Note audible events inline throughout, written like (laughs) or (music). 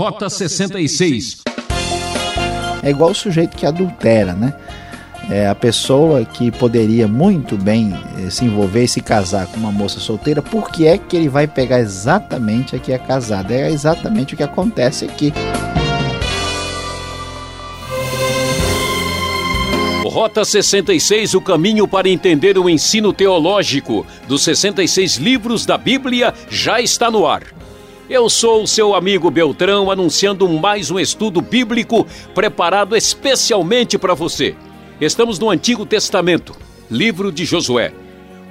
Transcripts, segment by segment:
Rota 66. É igual o sujeito que adultera, né? É a pessoa que poderia muito bem eh, se envolver e se casar com uma moça solteira, por que é que ele vai pegar exatamente a que é casada? É exatamente o que acontece aqui. Rota 66, o caminho para entender o ensino teológico dos 66 livros da Bíblia, já está no ar. Eu sou o seu amigo Beltrão, anunciando mais um estudo bíblico preparado especialmente para você. Estamos no Antigo Testamento, livro de Josué,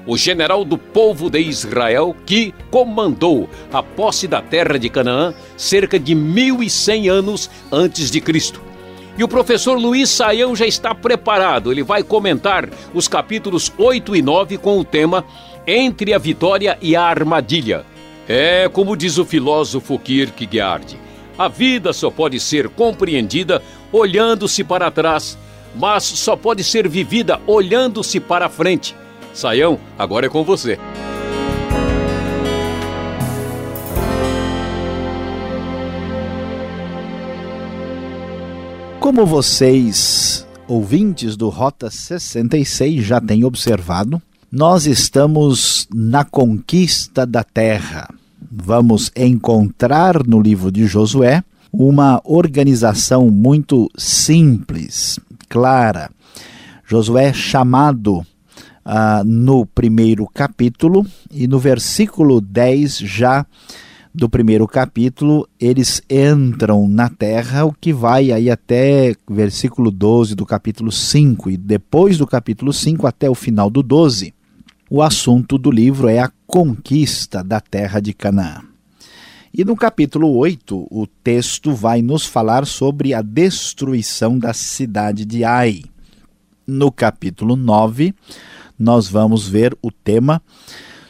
o general do povo de Israel que comandou a posse da terra de Canaã cerca de 1100 anos antes de Cristo. E o professor Luiz Saião já está preparado. Ele vai comentar os capítulos 8 e 9 com o tema Entre a Vitória e a Armadilha. É como diz o filósofo Kierkegaard: a vida só pode ser compreendida olhando-se para trás, mas só pode ser vivida olhando-se para frente. Saião, agora é com você. Como vocês, ouvintes do Rota 66, já têm observado, nós estamos na conquista da terra. Vamos encontrar no livro de Josué uma organização muito simples, clara. Josué é chamado ah, no primeiro capítulo e no versículo 10 já do primeiro capítulo, eles entram na terra, o que vai aí até versículo 12 do capítulo 5, e depois do capítulo 5 até o final do 12, o assunto do livro é a conquista da terra de Canaã. E no capítulo 8, o texto vai nos falar sobre a destruição da cidade de Ai. No capítulo 9, nós vamos ver o tema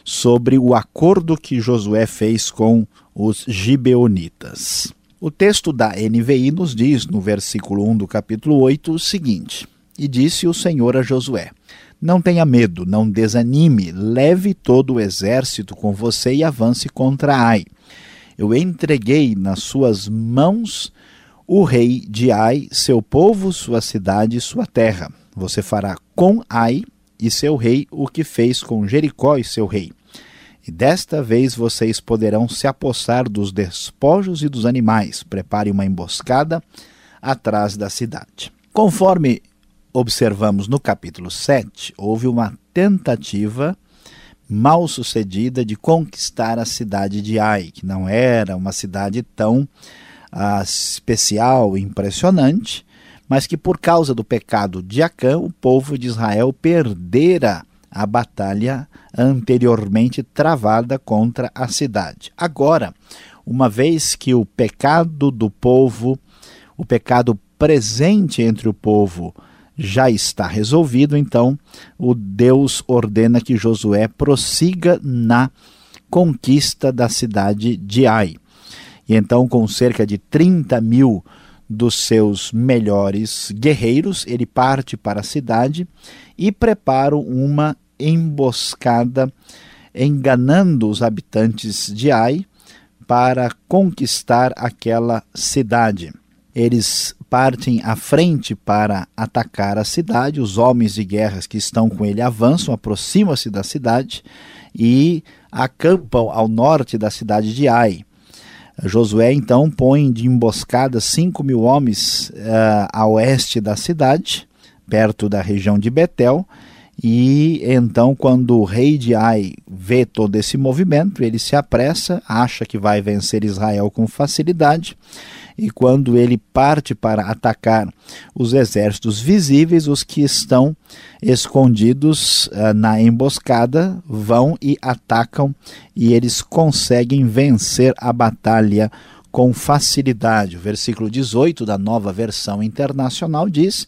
sobre o acordo que Josué fez com os gibeonitas. O texto da NVI nos diz, no versículo 1 do capítulo 8, o seguinte: E disse o Senhor a Josué: Não tenha medo, não desanime, leve todo o exército com você e avance contra Ai. Eu entreguei nas suas mãos o rei de Ai, seu povo, sua cidade e sua terra. Você fará com Ai e seu rei o que fez com Jericó e seu rei e desta vez vocês poderão se apossar dos despojos e dos animais. Prepare uma emboscada atrás da cidade. Conforme observamos no capítulo 7, houve uma tentativa mal sucedida de conquistar a cidade de Ai, que não era uma cidade tão ah, especial e impressionante, mas que por causa do pecado de Acã, o povo de Israel perdera a batalha anteriormente travada contra a cidade. Agora, uma vez que o pecado do povo, o pecado presente entre o povo, já está resolvido, então o Deus ordena que Josué prossiga na conquista da cidade de Ai. E então, com cerca de 30 mil dos seus melhores guerreiros, ele parte para a cidade e prepara uma emboscada, enganando os habitantes de Ai para conquistar aquela cidade. Eles partem à frente para atacar a cidade, os homens de guerras que estão com ele avançam, aproximam-se da cidade e acampam ao norte da cidade de Ai. Josué então põe de emboscada cinco mil homens uh, a oeste da cidade, perto da região de Betel, e então, quando o rei de Ai vê todo esse movimento, ele se apressa, acha que vai vencer Israel com facilidade, e quando ele parte para atacar os exércitos visíveis, os que estão escondidos uh, na emboscada vão e atacam, e eles conseguem vencer a batalha com facilidade. O versículo 18 da nova versão internacional diz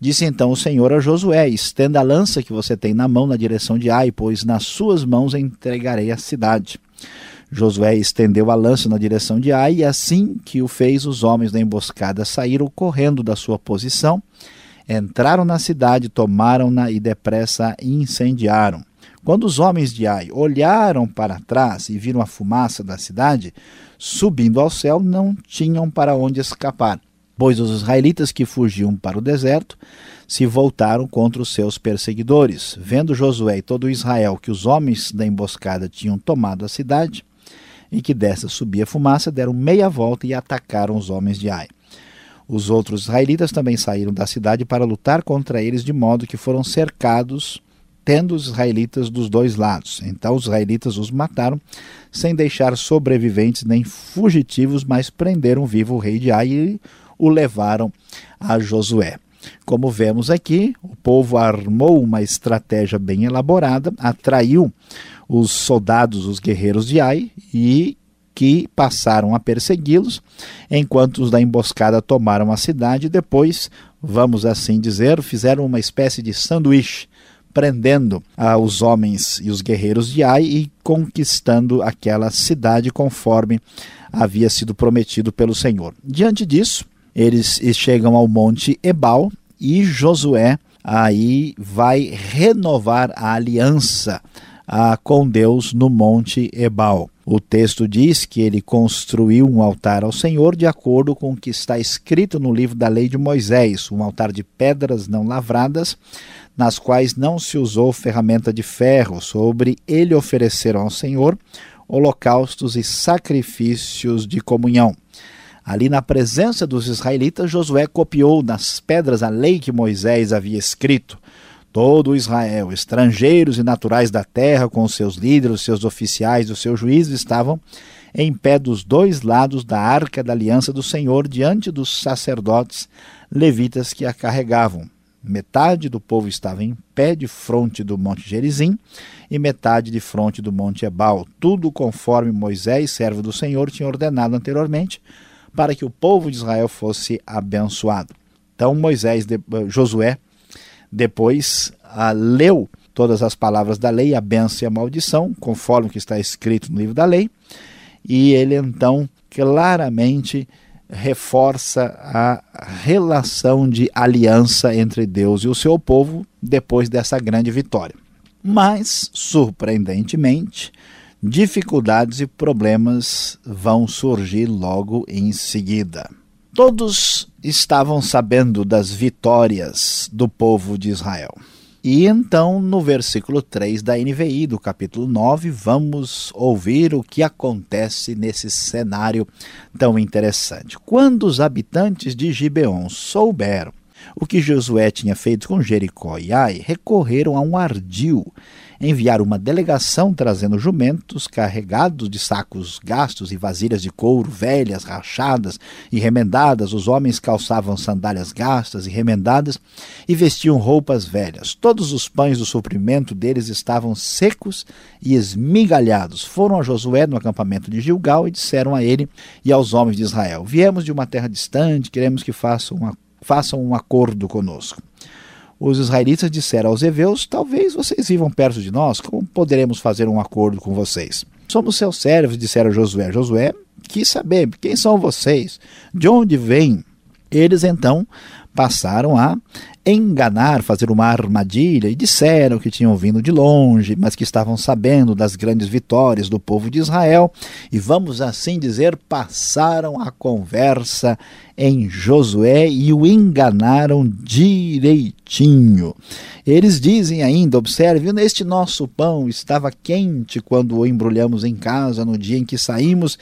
Disse então o Senhor a Josué: Estenda a lança que você tem na mão na direção de Ai, pois nas suas mãos entregarei a cidade. Josué estendeu a lança na direção de Ai, e assim que o fez, os homens da emboscada saíram correndo da sua posição, entraram na cidade, tomaram-na e depressa a incendiaram. Quando os homens de Ai olharam para trás e viram a fumaça da cidade subindo ao céu, não tinham para onde escapar, pois os israelitas que fugiam para o deserto se voltaram contra os seus perseguidores. Vendo Josué e todo Israel que os homens da emboscada tinham tomado a cidade e que dessa subia fumaça, deram meia volta e atacaram os homens de Ai. Os outros israelitas também saíram da cidade para lutar contra eles, de modo que foram cercados tendo os israelitas dos dois lados. Então os israelitas os mataram, sem deixar sobreviventes nem fugitivos, mas prenderam vivo o rei de Ai e o levaram a Josué. Como vemos aqui, o povo armou uma estratégia bem elaborada, atraiu os soldados, os guerreiros de Ai, e que passaram a persegui-los, enquanto os da emboscada tomaram a cidade e depois, vamos assim dizer, fizeram uma espécie de sanduíche prendendo ah, os homens e os guerreiros de Ai e conquistando aquela cidade conforme havia sido prometido pelo Senhor. Diante disso, eles chegam ao monte Ebal e Josué aí vai renovar a aliança ah, com Deus no monte Ebal. O texto diz que ele construiu um altar ao Senhor de acordo com o que está escrito no livro da lei de Moisés, um altar de pedras não lavradas, nas quais não se usou ferramenta de ferro. Sobre ele ofereceram ao Senhor holocaustos e sacrifícios de comunhão. Ali na presença dos israelitas, Josué copiou nas pedras a lei que Moisés havia escrito. Todo Israel, estrangeiros e naturais da terra, com seus líderes, seus oficiais, os seus juízes, estavam em pé dos dois lados da arca da aliança do Senhor, diante dos sacerdotes levitas que a carregavam. Metade do povo estava em pé de fronte do monte Gerizim e metade de fronte do monte Ebal, tudo conforme Moisés, servo do Senhor, tinha ordenado anteriormente, para que o povo de Israel fosse abençoado. Então Moisés, de, Josué, depois ah, leu todas as palavras da lei, a benção e a maldição, conforme o que está escrito no livro da lei, e ele então claramente reforça a relação de aliança entre Deus e o seu povo depois dessa grande vitória. Mas, surpreendentemente, dificuldades e problemas vão surgir logo em seguida. Todos estavam sabendo das vitórias do povo de Israel. E então, no versículo 3 da NVI, do capítulo 9, vamos ouvir o que acontece nesse cenário tão interessante. Quando os habitantes de Gibeon souberam o que Josué tinha feito com Jericó e Ai, recorreram a um ardil enviaram uma delegação trazendo jumentos carregados de sacos gastos e vasilhas de couro velhas, rachadas e remendadas. Os homens calçavam sandálias gastas e remendadas e vestiam roupas velhas. Todos os pães do suprimento deles estavam secos e esmigalhados. Foram a Josué no acampamento de Gilgal e disseram a ele e aos homens de Israel: Viemos de uma terra distante, queremos que façam, uma, façam um acordo conosco os israelitas disseram aos heveus: Talvez vocês vivam perto de nós, como poderemos fazer um acordo com vocês? Somos seus servos, disseram Josué. Josué quis saber quem são vocês, de onde vêm. Eles então passaram a enganar, fazer uma armadilha e disseram que tinham vindo de longe, mas que estavam sabendo das grandes vitórias do povo de Israel e, vamos assim dizer, passaram a conversa em Josué e o enganaram direitinho. Eles dizem ainda: observe, este nosso pão estava quente quando o embrulhamos em casa no dia em que saímos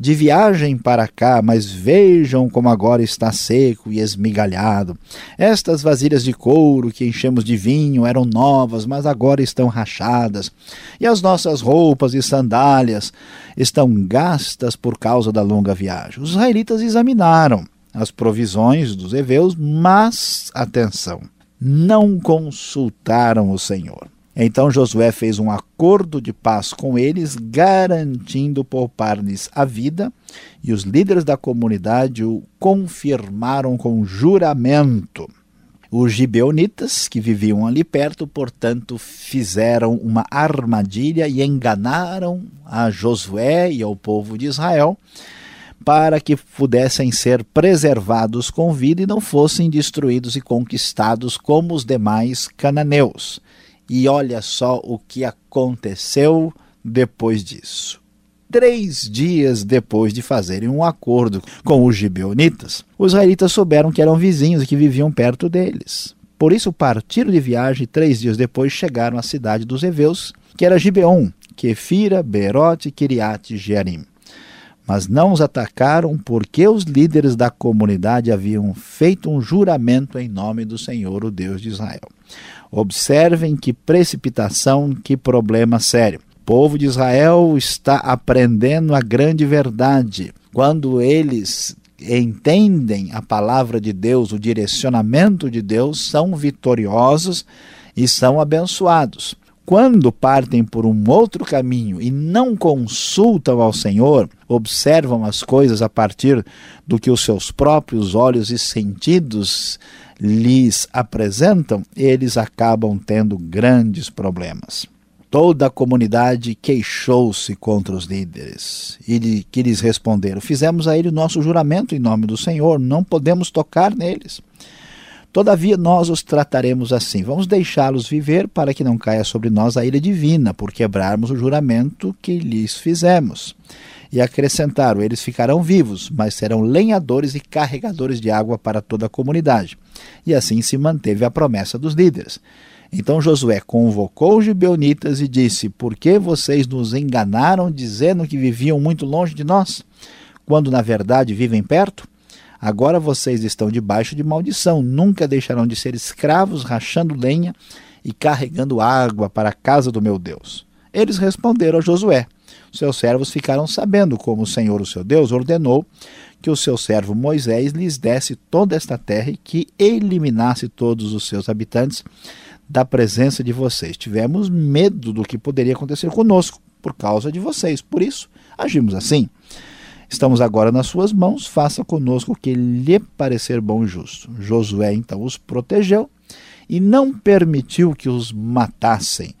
de viagem para cá, mas vejam como agora está seco e esmigalhado. Estas vasilhas de couro que enchemos de vinho eram novas, mas agora estão rachadas. E as nossas roupas e sandálias estão gastas por causa da longa viagem. Os israelitas examinaram as provisões dos heveus, mas, atenção, não consultaram o Senhor. Então Josué fez um acordo de paz com eles, garantindo poupar-lhes a vida, e os líderes da comunidade o confirmaram com juramento. Os gibeonitas, que viviam ali perto, portanto, fizeram uma armadilha e enganaram a Josué e ao povo de Israel para que pudessem ser preservados com vida e não fossem destruídos e conquistados como os demais cananeus. E olha só o que aconteceu depois disso. Três dias depois de fazerem um acordo com os gibeonitas, os israelitas souberam que eram vizinhos e que viviam perto deles. Por isso partiram de viagem e três dias depois chegaram à cidade dos Eveus, que era Gibeon, Kefira, Berote e Kiriat Jearim. Mas não os atacaram porque os líderes da comunidade haviam feito um juramento em nome do Senhor, o Deus de Israel. Observem que precipitação, que problema sério povo de Israel está aprendendo a grande verdade. Quando eles entendem a palavra de Deus, o direcionamento de Deus, são vitoriosos e são abençoados. Quando partem por um outro caminho e não consultam ao Senhor, observam as coisas a partir do que os seus próprios olhos e sentidos lhes apresentam, eles acabam tendo grandes problemas. Toda a comunidade queixou-se contra os líderes e que lhes responderam: Fizemos a ele o nosso juramento em nome do Senhor, não podemos tocar neles. Todavia nós os trataremos assim. Vamos deixá-los viver para que não caia sobre nós a ira divina, por quebrarmos o juramento que lhes fizemos. E acrescentaram: Eles ficarão vivos, mas serão lenhadores e carregadores de água para toda a comunidade. E assim se manteve a promessa dos líderes. Então Josué convocou os gibeonitas e disse: Por que vocês nos enganaram dizendo que viviam muito longe de nós, quando na verdade vivem perto? Agora vocês estão debaixo de maldição, nunca deixarão de ser escravos, rachando lenha e carregando água para a casa do meu Deus. Eles responderam a Josué. Seus servos ficaram sabendo como o Senhor, o seu Deus, ordenou que o seu servo Moisés lhes desse toda esta terra e que eliminasse todos os seus habitantes da presença de vocês. Tivemos medo do que poderia acontecer conosco por causa de vocês. Por isso, agimos assim. Estamos agora nas suas mãos, faça conosco o que lhe parecer bom e justo. Josué então os protegeu e não permitiu que os matassem,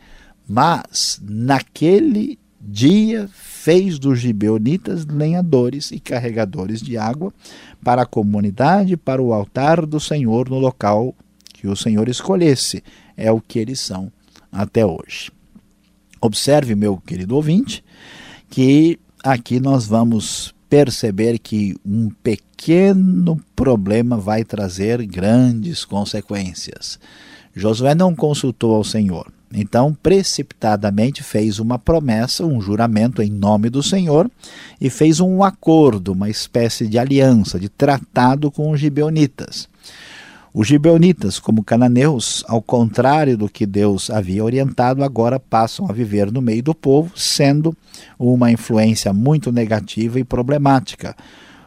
mas naquele dia fez dos gibeonitas lenhadores e carregadores de água para a comunidade, para o altar do Senhor no local que o Senhor escolhesse é o que eles são até hoje. Observe, meu querido ouvinte, que aqui nós vamos perceber que um pequeno problema vai trazer grandes consequências. Josué não consultou ao Senhor, então precipitadamente fez uma promessa, um juramento em nome do Senhor e fez um acordo, uma espécie de aliança, de tratado com os gibeonitas. Os gibeonitas, como cananeus, ao contrário do que Deus havia orientado, agora passam a viver no meio do povo, sendo uma influência muito negativa e problemática.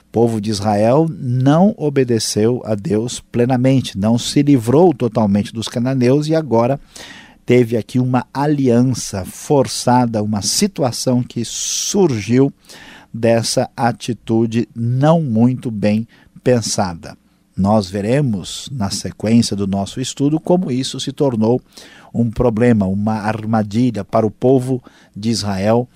O povo de Israel não obedeceu a Deus plenamente, não se livrou totalmente dos cananeus e agora teve aqui uma aliança forçada, uma situação que surgiu dessa atitude não muito bem pensada. Nós veremos na sequência do nosso estudo como isso se tornou um problema, uma armadilha para o povo de Israel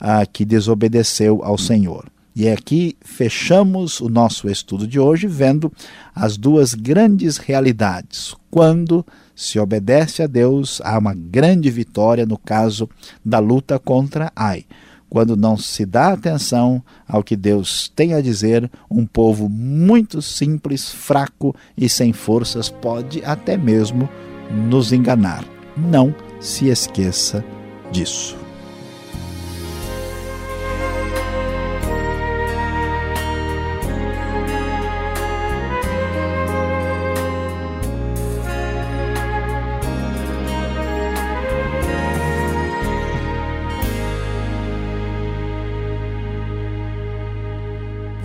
ah, que desobedeceu ao Senhor. E aqui fechamos o nosso estudo de hoje vendo as duas grandes realidades. Quando se obedece a Deus, há uma grande vitória no caso da luta contra Ai quando não se dá atenção ao que Deus tem a dizer, um povo muito simples, fraco e sem forças pode até mesmo nos enganar. Não se esqueça disso.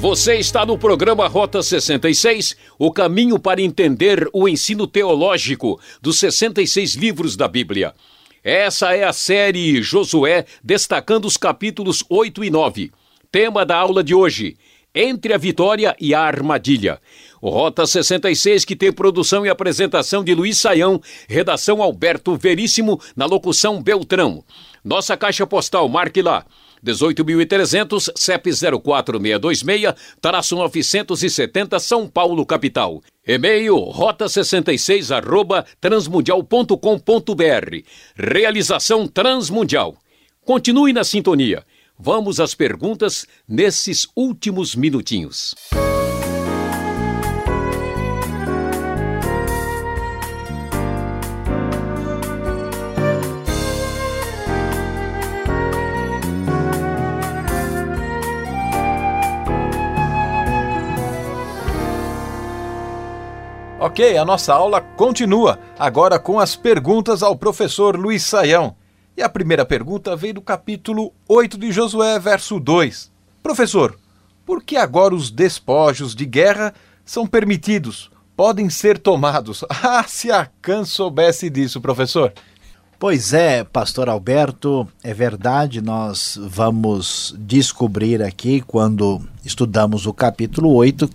Você está no programa Rota 66, o caminho para entender o ensino teológico dos 66 livros da Bíblia. Essa é a série Josué, destacando os capítulos 8 e 9. Tema da aula de hoje: Entre a Vitória e a Armadilha. O Rota 66, que tem produção e apresentação de Luiz Saião, redação Alberto Veríssimo, na locução Beltrão. Nossa caixa postal, marque lá. 18.300, CEP 04626-970 São Paulo, capital. E-mail rota66 arroba transmundial.com.br. Realização Transmundial. Continue na sintonia. Vamos às perguntas nesses últimos minutinhos. Ok, a nossa aula continua, agora com as perguntas ao professor Luiz Saião. E a primeira pergunta veio do capítulo 8 de Josué, verso 2. Professor, por que agora os despojos de guerra são permitidos, podem ser tomados? (laughs) Ah, se a Can soubesse disso, professor! Pois é, pastor Alberto, é verdade, nós vamos descobrir aqui quando estudamos o capítulo 8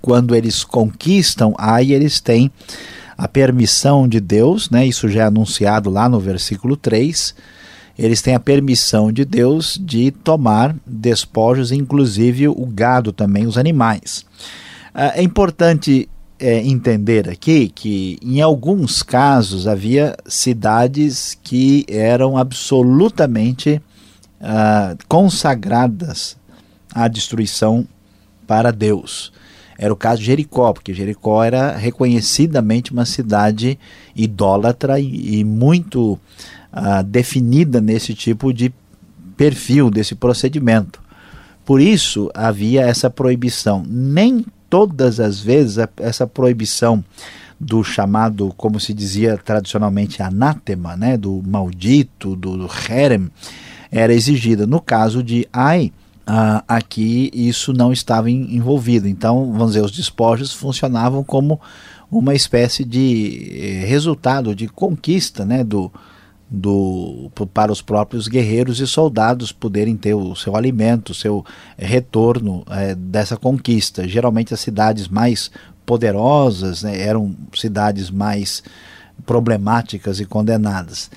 quando eles conquistam, aí eles têm a permissão de Deus, né? Isso já é anunciado lá no versículo 3. Eles têm a permissão de Deus de tomar despojos, inclusive o gado também, os animais. Ah, é importante é, entender aqui que em alguns casos havia cidades que eram absolutamente ah, consagradas à destruição para Deus. Era o caso de Jericó, porque Jericó era reconhecidamente uma cidade idólatra e, e muito uh, definida nesse tipo de perfil, desse procedimento. Por isso havia essa proibição. Nem todas as vezes essa proibição do chamado, como se dizia tradicionalmente, anátema, né, do maldito, do, do herem, era exigida. No caso de Ai, Uh, aqui isso não estava em, envolvido. Então, vamos dizer, os despojos funcionavam como uma espécie de eh, resultado de conquista né, do, do, para os próprios guerreiros e soldados poderem ter o seu alimento, o seu retorno eh, dessa conquista. Geralmente as cidades mais poderosas né, eram cidades mais problemáticas e condenadas.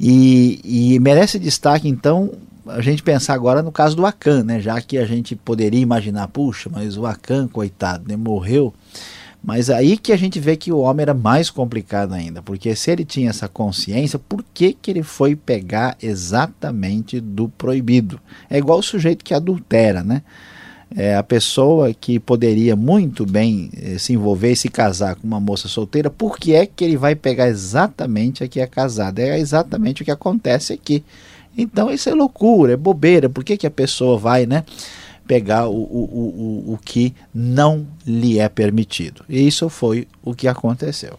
E, e merece destaque então a gente pensar agora no caso do Akan, né? Já que a gente poderia imaginar, puxa, mas o Akan, coitado, né? morreu. Mas aí que a gente vê que o homem era mais complicado ainda, porque se ele tinha essa consciência, por que, que ele foi pegar exatamente do proibido? É igual o sujeito que adultera, né? É, a pessoa que poderia muito bem eh, se envolver e se casar com uma moça solteira, por que é que ele vai pegar exatamente a que é casada? É exatamente o que acontece aqui. Então isso é loucura, é bobeira. Por que, que a pessoa vai, né? Pegar o, o, o, o que não lhe é permitido. E isso foi o que aconteceu.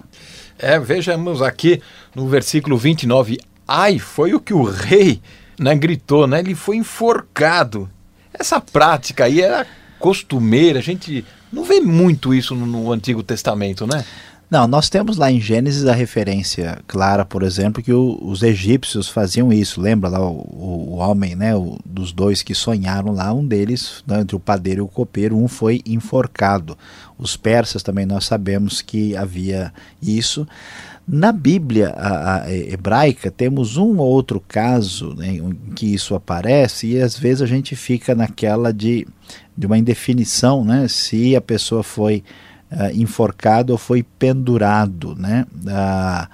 É, vejamos aqui no versículo 29. Ai, foi o que o rei né, gritou, né? Ele foi enforcado. Essa prática aí era costumeira, a gente não vê muito isso no, no Antigo Testamento, né? Não, nós temos lá em Gênesis a referência clara, por exemplo, que o, os egípcios faziam isso. Lembra lá o, o, homem, né, dos dois que sonharam lá, um deles, né, entre o padeiro e o copeiro, um foi enforcado. Os persas também nós sabemos que havia isso. Na Bíblia a, a hebraica temos um ou outro caso né, em que isso aparece e às vezes a gente fica naquela de, de uma indefinição, né, se a pessoa foi uh, enforcado ou foi pendurado, né? Uh,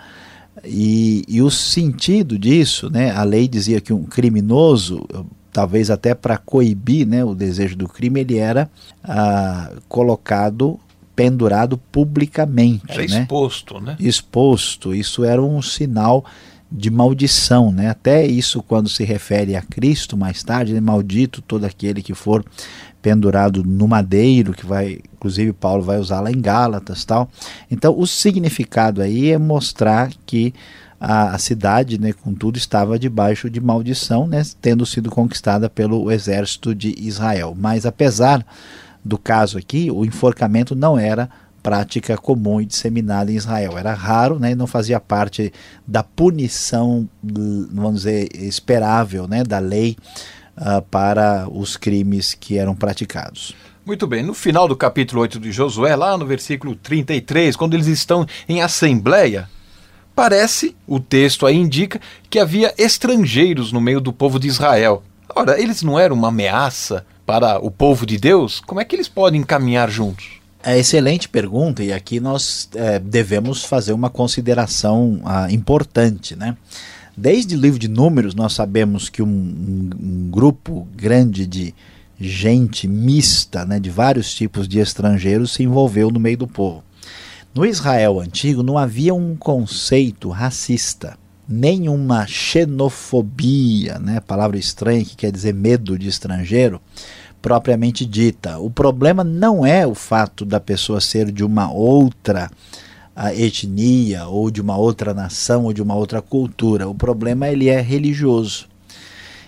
e, e, o sentido disso, né? A lei dizia que um criminoso, talvez até para coibir, né, o desejo do crime, ele era uh, colocado pendurado publicamente, era né? exposto, né? Exposto. Isso era um sinal de maldição, né? Até isso quando se refere a Cristo mais tarde, né? maldito todo aquele que for pendurado no madeiro, que vai, inclusive Paulo vai usar lá em Gálatas, tal. Então, o significado aí é mostrar que a, cidade, né, contudo, estava debaixo de maldição, né, tendo sido conquistada pelo exército de Israel. Mas apesar do caso aqui, o enforcamento não era prática comum e disseminada em Israel. Era raro, né, não fazia parte da punição, vamos dizer, esperável, né, da lei uh, para os crimes que eram praticados. Muito bem, no final do capítulo 8 de Josué, lá no versículo 33, quando eles estão em assembleia, parece, o texto aí indica, que havia estrangeiros no meio do povo de Israel. Ora, eles não eram uma ameaça para o povo de Deus? Como é que eles podem caminhar juntos? É excelente pergunta e aqui nós é, devemos fazer uma consideração ah, importante, né? Desde o livro de Números nós sabemos que um, um, um grupo grande de gente mista, né, de vários tipos de estrangeiros se envolveu no meio do povo. No Israel antigo não havia um conceito racista, nenhuma xenofobia, né, palavra estranha que quer dizer medo de estrangeiro propriamente dita. O problema não é o fato da pessoa ser de uma outra etnia ou de uma outra nação ou de uma outra cultura. O problema ele é religioso.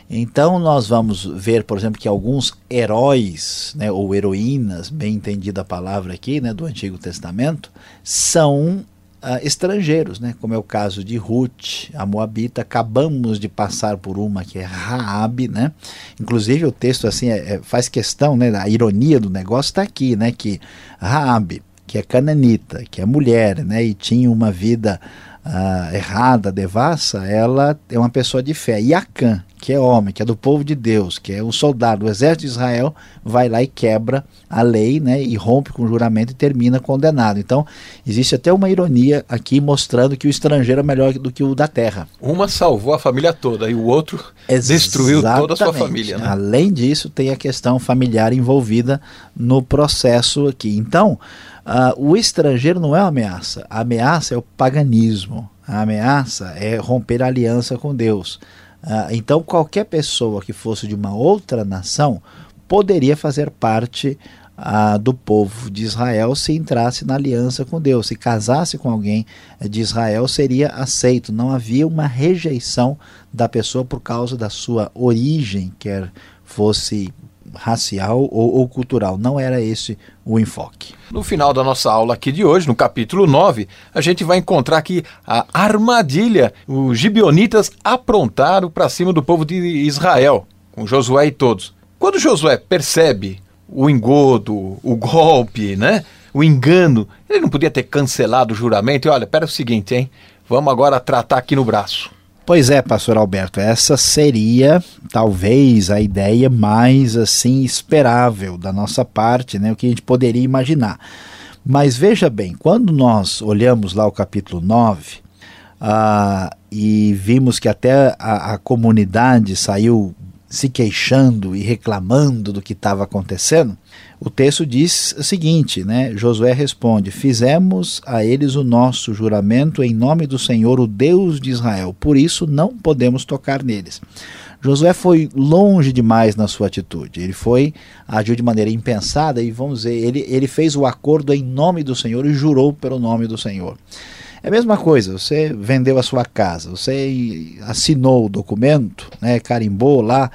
Então nós vamos ver, por exemplo, que alguns heróis, né, ou heroínas, bem entendida a palavra aqui, né, do Antigo Testamento, são uh, estrangeiros, né? como é o caso de Ruth, a Moabita. Acabamos de passar por uma que é Raab, né? Inclusive o texto assim é, é, faz questão, né? A ironia do negócio está aqui, né? Que Raab, que é cananita, que é mulher, né? E tinha uma vida uh, errada, devassa, ela é uma pessoa de fé. E Acã, que é homem, que é do povo de Deus, que é um soldado do exército de Israel, vai lá e quebra a lei, né, e rompe com o juramento e termina condenado. Então, existe até uma ironia aqui mostrando que o estrangeiro é melhor do que o da terra. Uma salvou a família toda e o outro Exatamente. destruiu toda a sua família. Né? Além disso, tem a questão familiar envolvida no processo aqui. Então, uh, o estrangeiro não é uma ameaça. A ameaça é o paganismo. A ameaça é romper a aliança com Deus. Ah, então, qualquer pessoa que fosse de uma outra nação poderia fazer parte ah, do povo de Israel se entrasse na aliança com Deus. Se casasse com alguém de Israel, seria aceito. Não havia uma rejeição da pessoa por causa da sua origem, quer fosse racial ou, ou, cultural. Não era esse o enfoque. No final da nossa aula aqui de hoje, no capítulo 9, a gente vai encontrar aqui a armadilha. Os gibionitas aprontaram para cima do povo de Israel, com Josué e todos. Quando Josué percebe o engodo, o golpe, né? O engano, ele não podia ter cancelado o juramento e olha, pera o seguinte, hein? Vamos agora tratar aqui no braço. Pois é, pastor Alberto, essa seria talvez a ideia mais assim esperável da nossa parte, né, o que a gente poderia imaginar. Mas veja bem, quando nós olhamos lá o capítulo 9, ah, e vimos que até a, a comunidade saiu se queixando e reclamando do que estava acontecendo, o texto diz o seguinte, né? Josué responde: Fizemos a eles o nosso juramento em nome do Senhor, o Deus de Israel, por isso não podemos tocar neles. Josué foi longe demais na sua atitude. Ele foi, agiu de maneira impensada e vamos dizer, ele, ele fez o acordo em nome do Senhor e jurou pelo nome do Senhor. É a mesma coisa, você vendeu a sua casa, você assinou o documento, né, carimbou lá,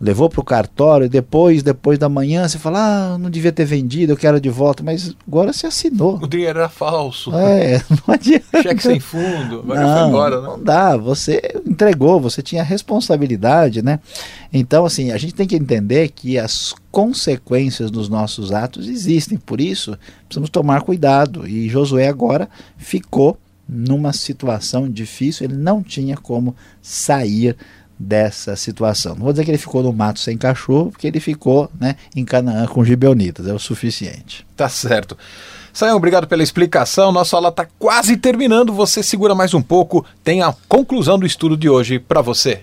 levou para o cartório, e depois, depois da manhã, você fala, ah, não devia ter vendido, eu quero de volta, mas agora você assinou. O dinheiro era falso. É, (laughs) não adianta. Cheque sem fundo, agora não, foi embora, né? Não dá, você entregou, você tinha responsabilidade, né? Então, assim, a gente tem que entender que as consequências dos nossos atos existem, por isso precisamos tomar cuidado. E Josué agora ficou numa situação difícil, ele não tinha como sair dessa situação. Não vou dizer que ele ficou no mato sem cachorro, porque ele ficou né, em Canaã com gibeonitas, é o suficiente. Tá certo. Saião, obrigado pela explicação. Nossa aula está quase terminando. Você segura mais um pouco. Tem a conclusão do estudo de hoje para você.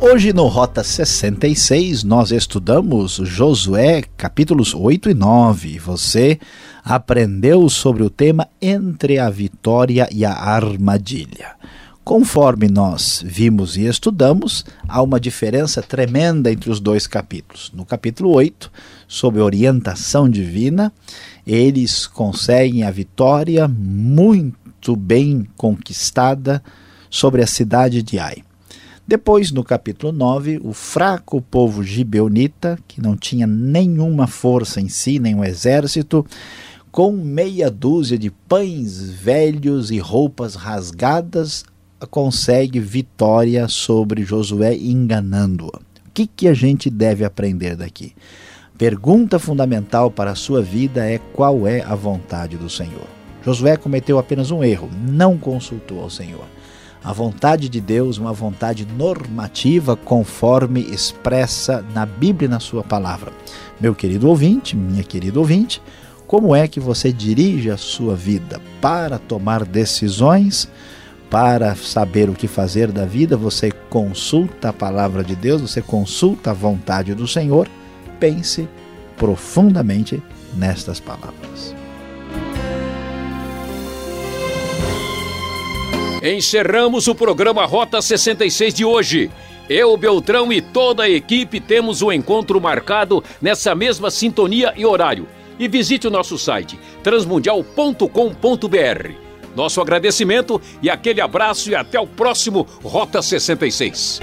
Hoje no Rota 66 nós estudamos Josué capítulos 8 e 9. Você aprendeu sobre o tema entre a vitória e a armadilha. Conforme nós vimos e estudamos, há uma diferença tremenda entre os dois capítulos. No capítulo 8, sobre orientação divina, eles conseguem a vitória muito bem conquistada sobre a cidade de Ai. Depois, no capítulo 9, o fraco povo gibeonita, que não tinha nenhuma força em si, nem um exército, com meia dúzia de pães velhos e roupas rasgadas, consegue vitória sobre Josué enganando-o. O que, que a gente deve aprender daqui? pergunta fundamental para a sua vida é qual é a vontade do Senhor. Josué cometeu apenas um erro, não consultou ao Senhor. A vontade de Deus, uma vontade normativa conforme expressa na Bíblia e na sua palavra. Meu querido ouvinte, minha querida ouvinte, como é que você dirige a sua vida para tomar decisões? Para saber o que fazer da vida, você consulta a palavra de Deus, você consulta a vontade do Senhor pense profundamente nestas palavras. Encerramos o programa Rota 66 de hoje. Eu, Beltrão e toda a equipe temos um encontro marcado nessa mesma sintonia e horário. E visite o nosso site transmundial.com.br. Nosso agradecimento e aquele abraço e até o próximo Rota 66.